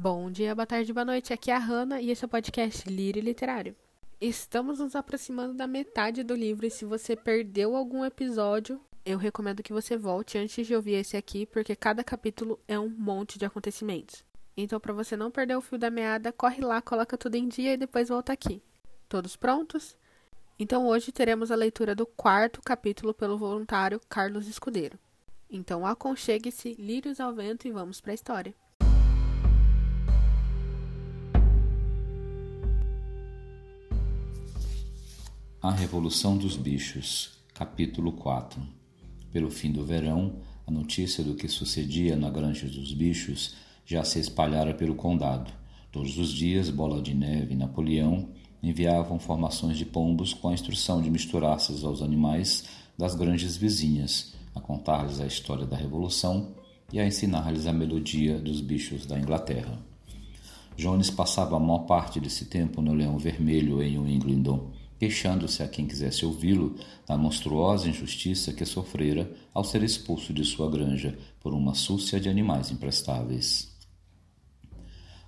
Bom dia, boa tarde, boa noite. Aqui é a Hanna e esse é o podcast Lírio Literário. Estamos nos aproximando da metade do livro e se você perdeu algum episódio, eu recomendo que você volte antes de ouvir esse aqui, porque cada capítulo é um monte de acontecimentos. Então, para você não perder o fio da meada, corre lá, coloca tudo em dia e depois volta aqui. Todos prontos? Então, hoje teremos a leitura do quarto capítulo pelo voluntário Carlos Escudeiro. Então, aconchegue-se, lírios ao vento e vamos para a história. A Revolução dos Bichos, capítulo 4 Pelo fim do verão, a notícia do que sucedia na Granja dos Bichos já se espalhara pelo condado. Todos os dias, Bola de Neve e Napoleão enviavam formações de pombos com a instrução de misturar-se aos animais das granjas vizinhas, a contar-lhes a história da Revolução e a ensinar-lhes a melodia dos bichos da Inglaterra. Jones passava a maior parte desse tempo no Leão Vermelho em Winglendon, queixando-se a quem quisesse ouvi-lo da monstruosa injustiça que sofrera ao ser expulso de sua granja por uma súcia de animais imprestáveis.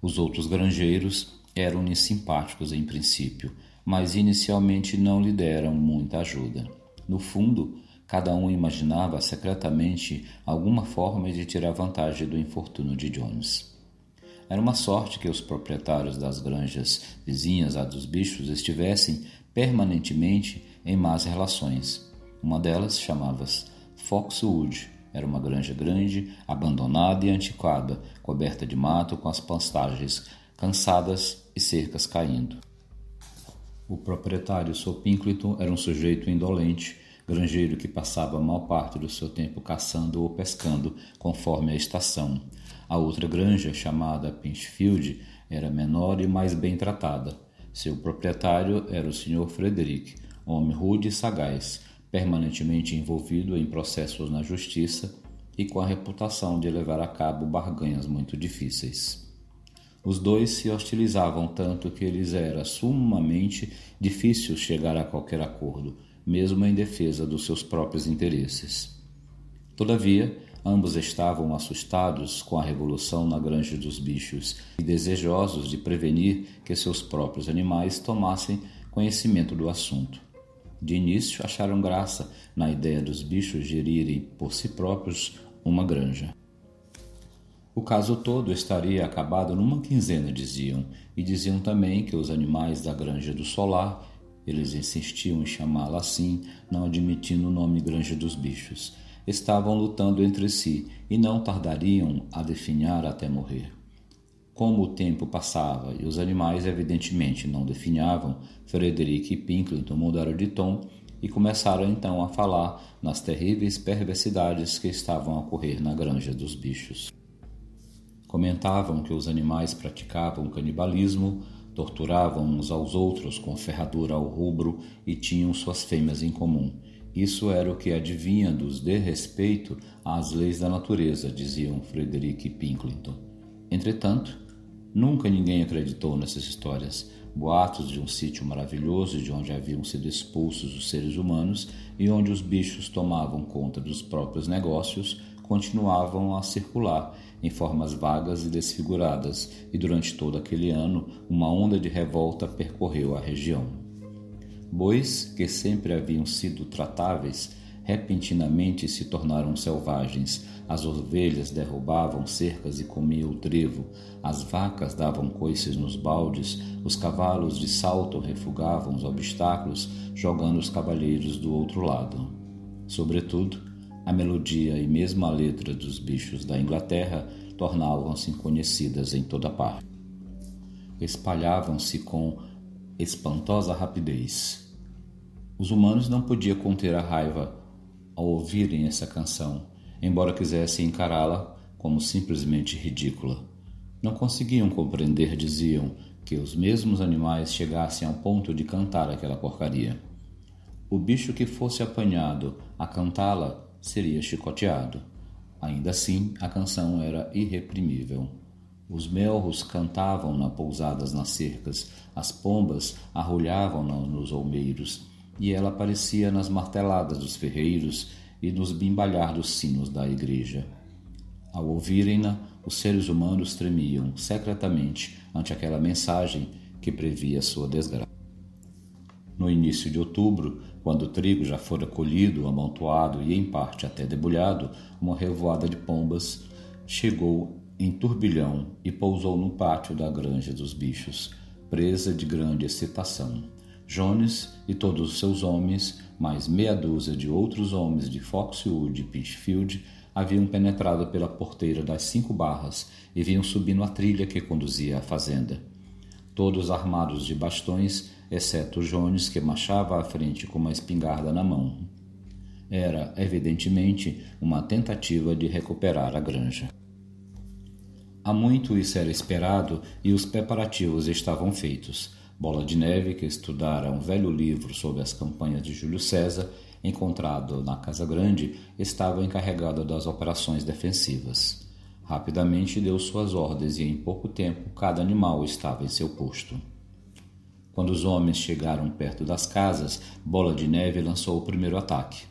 Os outros granjeiros eram-lhe simpáticos em princípio, mas inicialmente não lhe deram muita ajuda. No fundo, cada um imaginava secretamente alguma forma de tirar vantagem do infortúnio de Jones. Era uma sorte que os proprietários das granjas vizinhas à dos bichos estivessem permanentemente em más relações. Uma delas chamava-se Foxwood. Era uma granja grande, abandonada e antiquada, coberta de mato com as pastagens cansadas e cercas caindo. O proprietário Sir Pinkleton era um sujeito indolente, granjeiro que passava a maior parte do seu tempo caçando ou pescando, conforme a estação. A outra granja, chamada Pinchfield, era menor e mais bem tratada. Seu proprietário era o Sr. Frederick, homem rude e sagaz, permanentemente envolvido em processos na justiça e com a reputação de levar a cabo barganhas muito difíceis. Os dois se hostilizavam tanto que lhes era sumamente difícil chegar a qualquer acordo, mesmo em defesa dos seus próprios interesses. Todavia, Ambos estavam assustados com a revolução na Granja dos Bichos e desejosos de prevenir que seus próprios animais tomassem conhecimento do assunto. De início, acharam graça na ideia dos bichos gerirem por si próprios uma granja. O caso todo estaria acabado numa quinzena, diziam, e diziam também que os animais da Granja do Solar, eles insistiam em chamá-la assim, não admitindo o nome Granja dos Bichos, estavam lutando entre si e não tardariam a definhar até morrer. Como o tempo passava e os animais evidentemente não definhavam, Frederick e Pinklington mudaram de tom e começaram então a falar nas terríveis perversidades que estavam a ocorrer na granja dos bichos. Comentavam que os animais praticavam canibalismo, torturavam uns aos outros com ferradura ao rubro e tinham suas fêmeas em comum, isso era o que adivinha dos de respeito às leis da natureza, diziam Frederick Pinklington. Entretanto, nunca ninguém acreditou nessas histórias. Boatos de um sítio maravilhoso de onde haviam sido expulsos os seres humanos e onde os bichos tomavam conta dos próprios negócios continuavam a circular em formas vagas e desfiguradas, e durante todo aquele ano uma onda de revolta percorreu a região. Bois, que sempre haviam sido tratáveis, repentinamente se tornaram selvagens. As ovelhas derrubavam cercas e comiam o trevo, as vacas davam coices nos baldes, os cavalos de salto refugavam os obstáculos, jogando os cavalheiros do outro lado. Sobretudo, a melodia e mesmo a letra dos bichos da Inglaterra tornavam-se conhecidas em toda parte. Espalhavam-se com espantosa rapidez. Os humanos não podiam conter a raiva ao ouvirem essa canção, embora quisessem encará-la como simplesmente ridícula. Não conseguiam compreender, diziam, que os mesmos animais chegassem ao ponto de cantar aquela porcaria. O bicho que fosse apanhado a cantá-la seria chicoteado. Ainda assim, a canção era irreprimível. Os melros cantavam na pousadas nas cercas, as pombas arrulhavam nos olmeiros, e ela aparecia nas marteladas dos ferreiros e nos bimbalhar dos sinos da igreja. Ao ouvirem-na, os seres humanos tremiam secretamente ante aquela mensagem que previa sua desgraça. No início de outubro, quando o trigo já fora colhido, amontoado e em parte até debulhado, uma revoada de pombas chegou em turbilhão e pousou no pátio da granja dos bichos, presa de grande excitação. Jones e todos os seus homens, mais meia dúzia de outros homens de Foxwood e Pitchfield, haviam penetrado pela porteira das cinco barras e vinham subindo a trilha que conduzia à fazenda. Todos armados de bastões, exceto Jones, que marchava à frente com uma espingarda na mão. Era, evidentemente, uma tentativa de recuperar a granja. Há muito isso era esperado e os preparativos estavam feitos. Bola de Neve, que estudara um velho livro sobre as campanhas de Júlio César, encontrado na Casa Grande, estava encarregado das operações defensivas. Rapidamente deu suas ordens e em pouco tempo cada animal estava em seu posto. Quando os homens chegaram perto das casas, Bola de Neve lançou o primeiro ataque.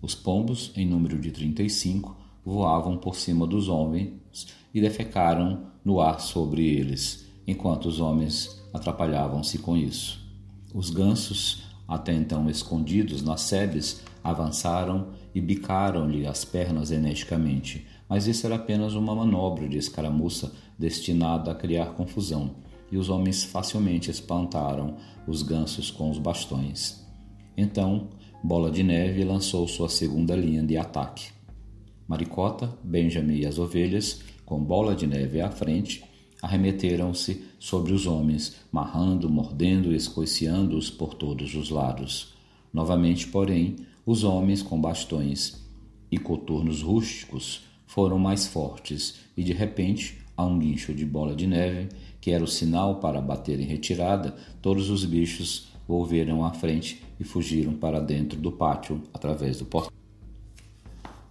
Os pombos, em número de 35, voavam por cima dos homens e defecaram no ar sobre eles, enquanto os homens atrapalhavam-se com isso. Os gansos, até então escondidos nas sebes, avançaram e bicaram-lhe as pernas energicamente, mas isso era apenas uma manobra de escaramuça destinada a criar confusão, e os homens facilmente espantaram os gansos com os bastões. Então, Bola de Neve lançou sua segunda linha de ataque. Maricota, Benjamin e as ovelhas, com Bola de Neve à frente, arremeteram-se sobre os homens, marrando, mordendo e escoiciando-os por todos os lados. Novamente, porém, os homens com bastões e coturnos rústicos foram mais fortes, e de repente, a um guincho de bola de neve, que era o sinal para bater em retirada, todos os bichos volveram à frente e fugiram para dentro do pátio através do portão.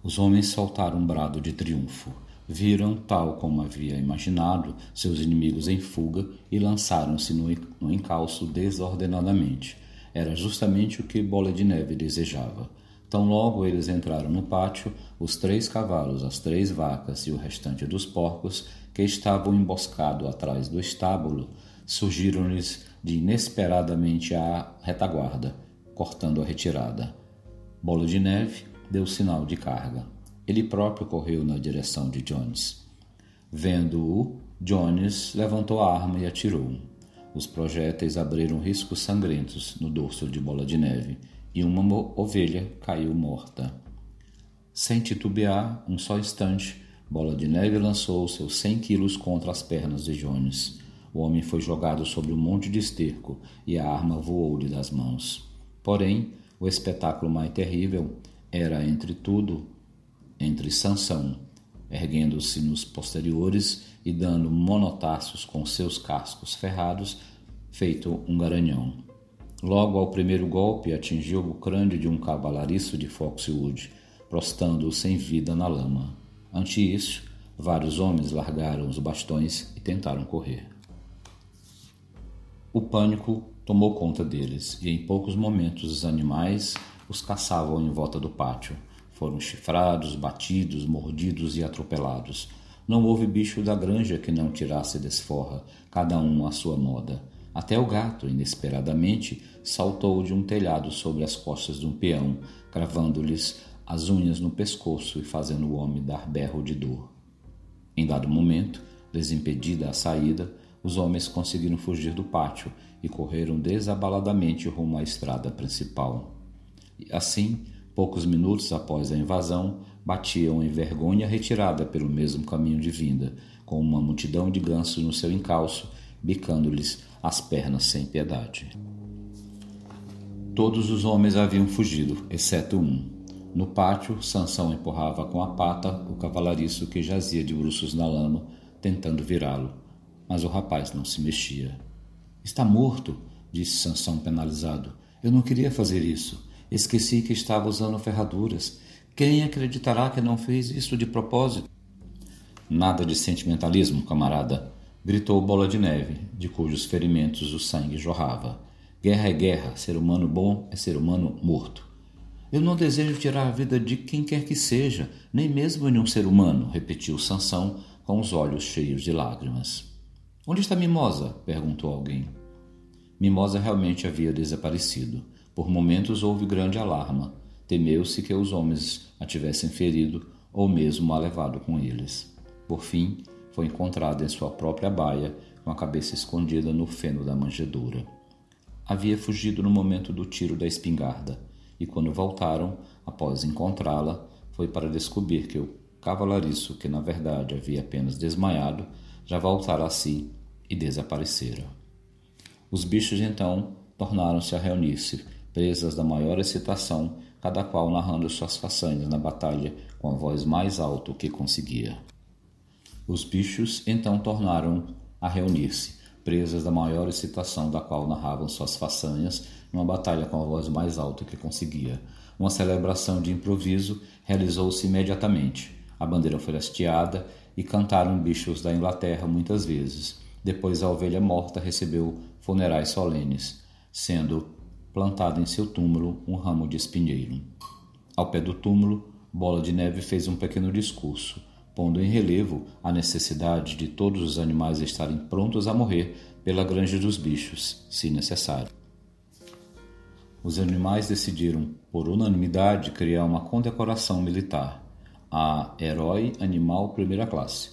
Os homens soltaram um brado de triunfo. Viram, tal como havia imaginado, seus inimigos em fuga e lançaram-se no encalço desordenadamente. Era justamente o que Bola de Neve desejava. Tão logo eles entraram no pátio, os três cavalos, as três vacas e o restante dos porcos, que estavam emboscados atrás do estábulo, surgiram-lhes de inesperadamente à retaguarda, cortando a retirada. Bola de Neve deu sinal de carga. Ele próprio correu na direção de Jones. Vendo-o, Jones levantou a arma e atirou. Os projéteis abriram riscos sangrentos no dorso de Bola de Neve e uma ovelha caiu morta. Sem titubear um só instante, Bola de Neve lançou seus cem quilos contra as pernas de Jones. O homem foi jogado sobre um monte de esterco e a arma voou-lhe das mãos. Porém, o espetáculo mais terrível era, entre tudo, entre Sansão, erguendo-se nos posteriores e dando monotaços com seus cascos ferrados, feito um garanhão. Logo ao primeiro golpe atingiu o crânio de um cavalariço de Foxwood, prostando-o sem vida na lama. Ante isso, vários homens largaram os bastões e tentaram correr. O pânico tomou conta deles e em poucos momentos os animais os caçavam em volta do pátio foram chifrados, batidos, mordidos e atropelados. Não houve bicho da granja que não tirasse desforra, cada um à sua moda. Até o gato, inesperadamente, saltou de um telhado sobre as costas de um peão, cravando-lhes as unhas no pescoço e fazendo o homem dar berro de dor. Em dado momento, desimpedida a saída, os homens conseguiram fugir do pátio e correram desabaladamente rumo à estrada principal. Assim, Poucos minutos após a invasão, batiam em vergonha retirada pelo mesmo caminho de vinda, com uma multidão de gansos no seu encalço, bicando-lhes as pernas sem piedade. Todos os homens haviam fugido, exceto um. No pátio, Sansão empurrava com a pata o cavalariço que jazia de bruços na lama, tentando virá-lo. Mas o rapaz não se mexia. Está morto, disse Sansão penalizado. Eu não queria fazer isso. Esqueci que estava usando ferraduras. Quem acreditará que não fez isso de propósito? Nada de sentimentalismo, camarada, gritou Bola de Neve, de cujos ferimentos o sangue jorrava. Guerra é guerra, ser humano bom é ser humano morto. Eu não desejo tirar a vida de quem quer que seja, nem mesmo de um ser humano, repetiu Sansão, com os olhos cheios de lágrimas. Onde está Mimosa? perguntou alguém. Mimosa realmente havia desaparecido. Por momentos houve grande alarma. Temeu-se que os homens a tivessem ferido ou mesmo a levado com eles. Por fim, foi encontrada em sua própria baia, com a cabeça escondida no feno da manjedoura. Havia fugido no momento do tiro da espingarda, e quando voltaram, após encontrá-la, foi para descobrir que o cavalariço, que na verdade havia apenas desmaiado, já voltara a si e desaparecera. Os bichos então tornaram-se a reunir-se, presas da maior excitação, cada qual narrando suas façanhas na batalha com a voz mais alta que conseguia. Os bichos então tornaram a reunir-se, presas da maior excitação da qual narravam suas façanhas numa batalha com a voz mais alta que conseguia. Uma celebração de improviso realizou-se imediatamente. A bandeira foi hasteada e cantaram bichos da Inglaterra muitas vezes. Depois a ovelha morta recebeu funerais solenes, sendo plantado em seu túmulo um ramo de espinheiro. Ao pé do túmulo, Bola de Neve fez um pequeno discurso pondo em relevo a necessidade de todos os animais estarem prontos a morrer pela granja dos bichos, se necessário. Os animais decidiram, por unanimidade, criar uma condecoração militar, a Herói Animal Primeira Classe,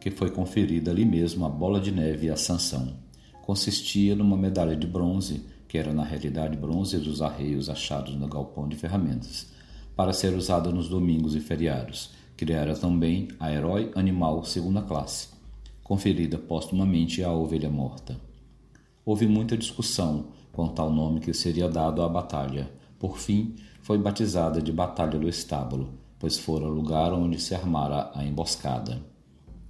que foi conferida ali mesmo a Bola de Neve e a Sansão. Consistia numa medalha de bronze, que era na realidade bronze dos arreios achados no galpão de ferramentas, para ser usada nos domingos e feriados criara também a Herói Animal Segunda Classe, conferida postumamente à ovelha morta. Houve muita discussão quanto ao nome que seria dado à batalha. Por fim, foi batizada de Batalha do Estábulo, pois fora o lugar onde se armara a emboscada.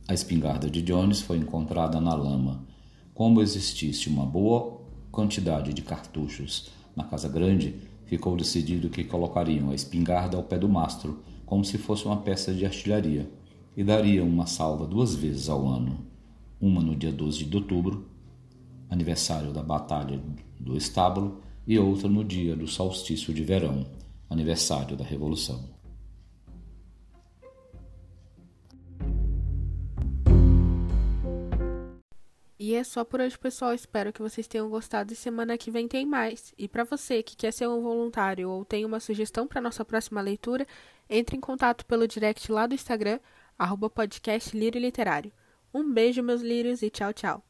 A espingarda de Jones foi encontrada na lama. Como existisse uma boa quantidade de cartuchos na Casa Grande, ficou decidido que colocariam a espingarda ao pé do mastro como se fosse uma peça de artilharia, e daria uma salva duas vezes ao ano, uma no dia 12 de outubro, aniversário da Batalha do Estábulo, e outra no dia do solstício de verão, aniversário da Revolução. E é só por hoje, pessoal. Espero que vocês tenham gostado e semana que vem tem mais. E para você que quer ser um voluntário ou tem uma sugestão para nossa próxima leitura, entre em contato pelo direct lá do Instagram, arroba podcast Lírio Literário. Um beijo, meus lírios, e tchau, tchau.